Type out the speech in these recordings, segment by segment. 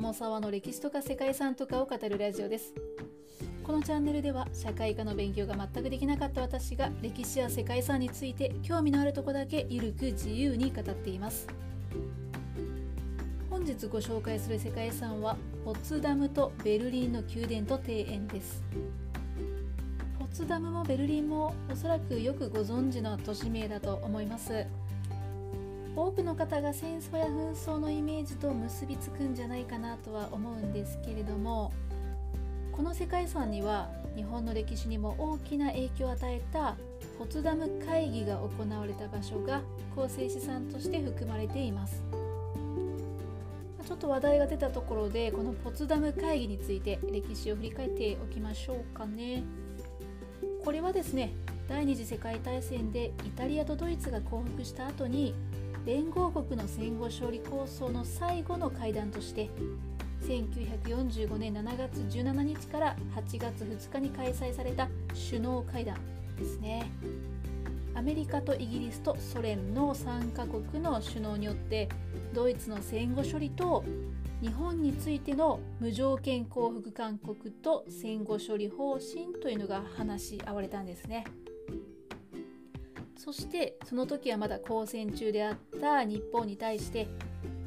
友沢の歴史とか世界遺産とかを語るラジオです。このチャンネルでは社会科の勉強が全くできなかった私が歴史や世界遺産について興味のあるとこだけゆるく自由に語っています。本日ご紹介する世界遺産はポツダムとベルリンの宮殿と庭園です。ポツダムもベルリンもおそらくよくご存知の都市名だと思います。多くの方が戦争や紛争のイメージと結びつくんじゃないかなとは思うんですけれどもこの世界遺産には日本の歴史にも大きな影響を与えたポツダム会議が行われた場所が構成資産として含まれています。ちょっと話題が出たところでこのポツダム会議について歴史を振り返っておきましょうかね。これはですね第二次世界大戦でイタリアとドイツが降伏した後に連合国の戦後勝利構想の最後の会談として1945年7月17日から8月2日に開催された首脳会談ですねアメリカとイギリスとソ連の3カ国の首脳によってドイツの戦後処理と日本についての無条件降伏勧告と戦後処理方針というのが話し合われたんですね。そしてその時はまだ交戦中であった日本に対して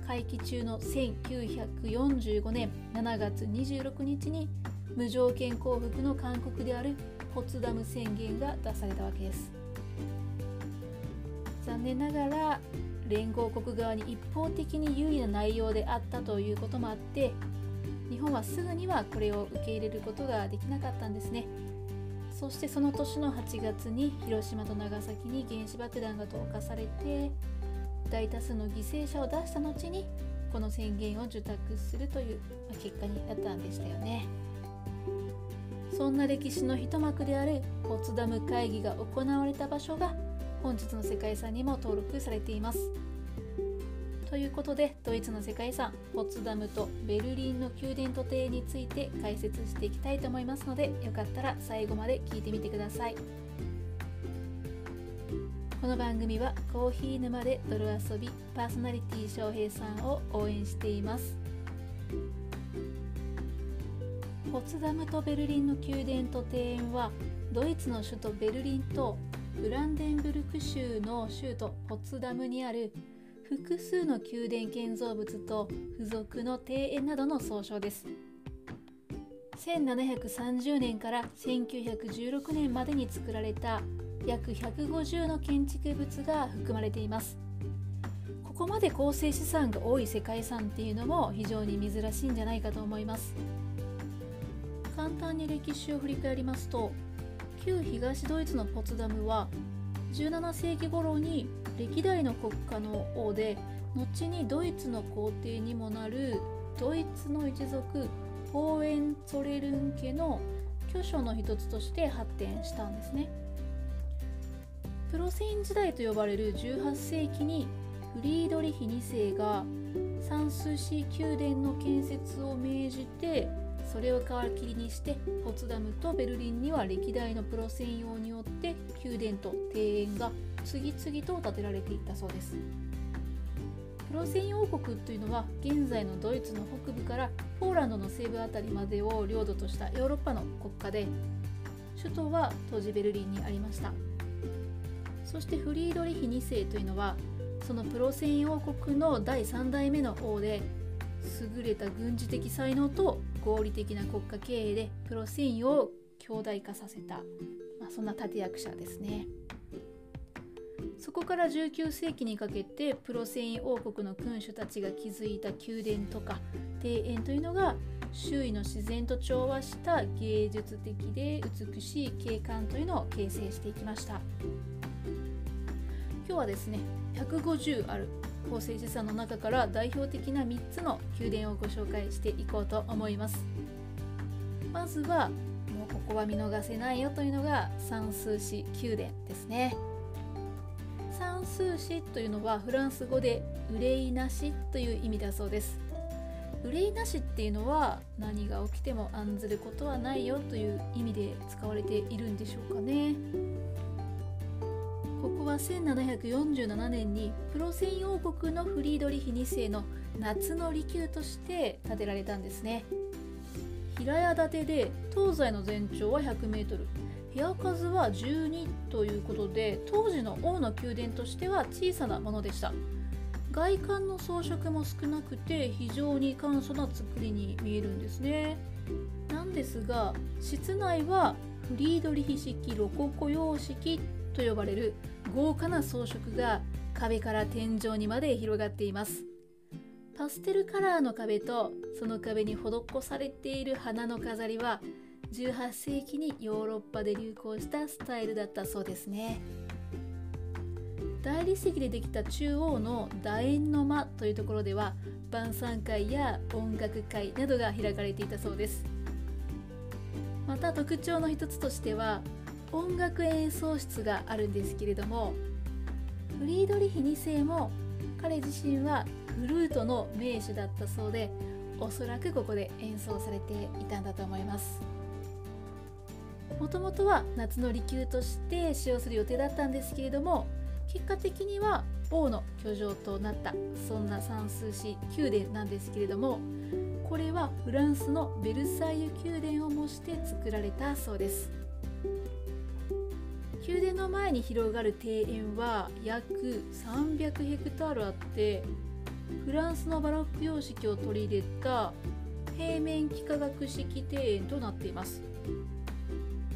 会期中の1945年7月26日に無条件降伏の勧告であるポツダム宣言が出されたわけです。残念ながら連合国側に一方的に有利な内容であったということもあって日本はすぐにはこれを受け入れることができなかったんですね。そしてその年の8月に広島と長崎に原子爆弾が投下されて大多数の犠牲者を出した後にこの宣言を受託するという結果になったんでしたよね。そんな歴史の一幕であるポツダム会議が行われた場所が本日の世界遺産にも登録されています。ということでドイツの世界遺産ポツダムとベルリンの宮殿と庭園について解説していきたいと思いますのでよかったら最後まで聞いてみてください。この番組はコーヒー沼で泥遊びパーソナリティ翔平さんを応援しています。ポツダムとベルリンの宮殿と庭園はドイツの首都ベルリンとブランデンブルク州の州都ポツダムにある複数の宮殿建造物と付属の庭園などの総称です。1730年から1916年までに作られた約150の建築物が含まれています。ここまで構成資産が多い世界遺産っていうのも非常に珍しいんじゃないかと思います。簡単に歴史を振り返りますと旧東ドイツのポツダムは17世紀頃に歴代の国家の王で後にドイツの皇帝にもなるドイツの一族ホーエンツォレルン家の巨匠の一つとして発展したんですね。プロセイン時代と呼ばれる18世紀にフリードリヒ2世がサンスー宮殿の建設を命じてそれを皮切りにしてポツダムとベルリンには歴代のプロ専用によって宮殿と庭園が次々と建てられていったそうです。プロ専用王国というのは現在のドイツの北部からポーランドの西部あたりまでを領土としたヨーロッパの国家で首都は当時ベルリンにありました。そしてフリードリヒ2世というのはそのプロ専用王国の第3代目の王で優れた軍事的才能と合理的な国家経営でプロ専用を強大化させた、まあ、そんな立役者ですね。そこから19世紀にかけてプロ繊維王国の君主たちが築いた宮殿とか庭園というのが周囲の自然と調和した芸術的で美しい景観というのを形成していきました今日はですね150ある構成資産の中から代表的な3つの宮殿をご紹介していこうと思います。まずはもうここは見逃せないよというのが三数市宮殿ですね。算数詞というのはフランス語で憂いなしという意味だそうです。憂いなしっていうのは何が起きても案ずることはないよという意味で使われているんでしょうかね。ここは1747年にプロセイン王国のフリードリヒ2世の夏の離宮として建てられたんですね。平屋建てで東西の全長は 100m 部屋数は12ということで当時の王の宮殿としては小さなものでした。外観の装飾も少なくて非常に簡素な作りに見えるんですね。なんですが室内はフリードリヒ式ロココ様式と呼ばれる豪華な装飾が壁から天井にまで広がっています。パステルカラーの壁とその壁に施されている花の飾りは18世紀にヨーロッパで流行したスタイルだったそうですね。大理石でできた中央の楕円の間というところでは晩餐会や音楽会などが開かれていたそうです。また特徴の一つとしては音楽演奏室があるんですけれどもフリードリヒ2世も彼自身はフルートの名手だったそうでおそらくここで演奏されていたんだと思います。もともとは夏の離宮として使用する予定だったんですけれども結果的には王の居城となったそんな三数市宮殿なんですけれどもこれはフランスのベルサイユ宮殿を模して作られたそうです。宮殿の前に広がる庭園は約300ヘクタールあってフランスのバロック様式を取り入れた平面幾何学式庭園となっています。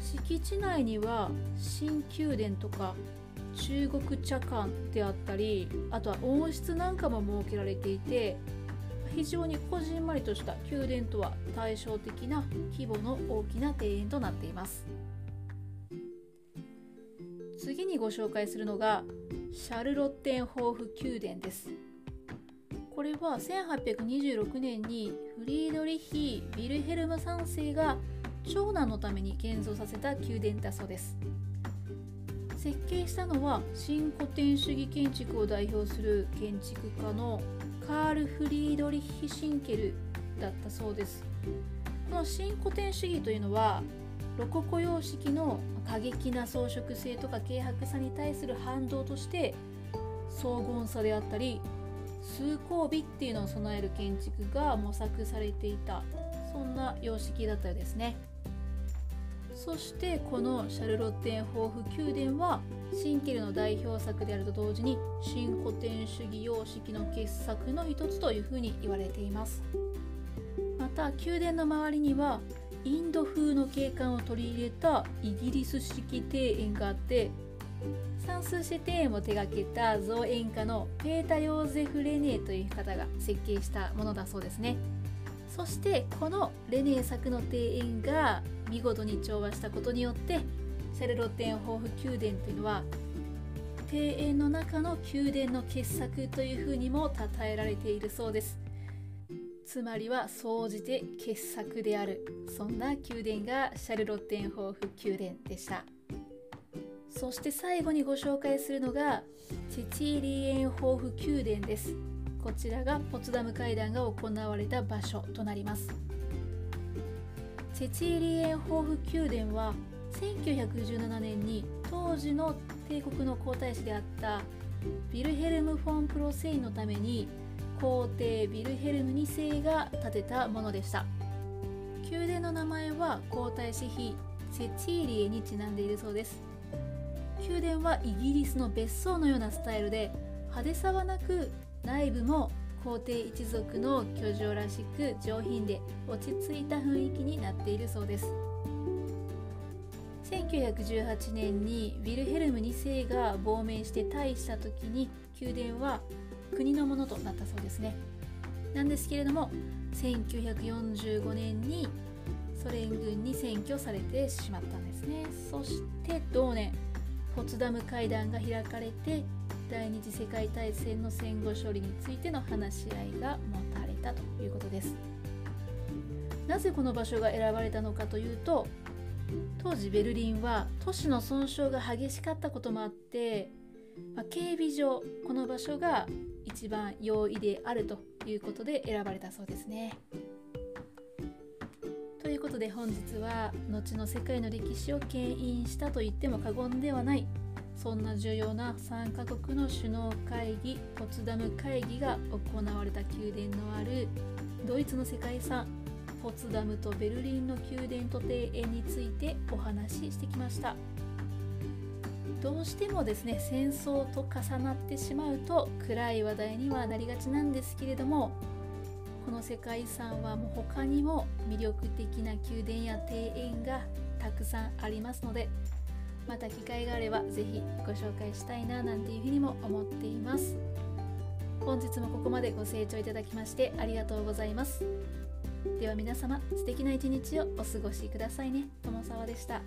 敷地内には新宮殿とか中国茶館であったりあとは温室なんかも設けられていて非常にこじんまりとした宮殿とは対照的な規模の大きな庭園となっています。にご紹介するのがシャルロッテンホーフ宮殿です。これは1826年にフリードリヒ・ヴィルヘルム3世が長男のために建造させた宮殿だそうです。設計したのは新古典主義建築を代表する建築家のカール・フリードリヒ・シンケルだったそうです。この新古典主義というのはロココ様式の過激な装飾性とか軽薄さに対する反動として荘厳さであったり崇高美っていうのを備える建築が模索されていたそんな様式だったようですね。そしてこのシャルロッテンホーフ宮殿はシンケルの代表作であると同時に新古典主義様式の傑作の一つというふうに言われています。また宮殿の周りにはインド風の景観を取り入れたイギリス式庭園があって算数式庭園を手掛けた造園家のペータ・ヨーゼフ・レネーという方が設計したものだそうですね。そしてこのレネー作の庭園が見事に調和したことによってシャルロッテンホーフ宮殿というのは庭園の中の宮殿の傑作というふうにも称えられているそうです。つまりは総じて傑作である。そんな宮殿がシャルロッテンホーフ宮殿でした。そして最後にご紹介するのがチェチーリエンホーフ宮殿です。こちらがポツダム会談が行われた場所となります。チェチーリーエンホーフ宮殿は1917年に当時の帝国の皇太子であったヴィルヘルム・フォン・プロセインのために皇帝ヴィルヘルム2世が建てたものでした。宮殿の名前は皇太子妃セチーリエにちなんでいるそうです。宮殿はイギリスの別荘のようなスタイルで派手さはなく内部も皇帝一族の居城らしく上品で落ち着いた雰囲気になっているそうです。1918年にウィルヘルム2世が亡命して退位した時に宮殿は国のものとなったそうですね。なんですけれども1945年にソ連軍に占拠されてしまったんですね。そして同年ポツダム会談が開かれて第二次世界大戦の戦後処理についての話し合いが持たれたということです。なぜこの場所が選ばれたのかというと当時ベルリンは都市の損傷が激しかったこともあって、まあ、警備上この場所が一番容易であるということで選ばれたそうですね。ということで本日は後の世界の歴史を牽引したと言っても過言ではないそんな重要な3カ国の首脳会議ポツダム会議が行われた宮殿のあるドイツの世界遺産ポツダムとベルリンの宮殿と庭園についてお話ししてきましたどうしてもですね戦争と重なってしまうと暗い話題にはなりがちなんですけれどもこの世界遺産はもう他にも魅力的な宮殿や庭園がたくさんありますのでまた機会があれば是非ご紹介したいななんていうふうにも思っています。本日もここまでご清聴いただきましてありがとうございます。では皆様素敵な一日をお過ごしくださいね。友沢でした。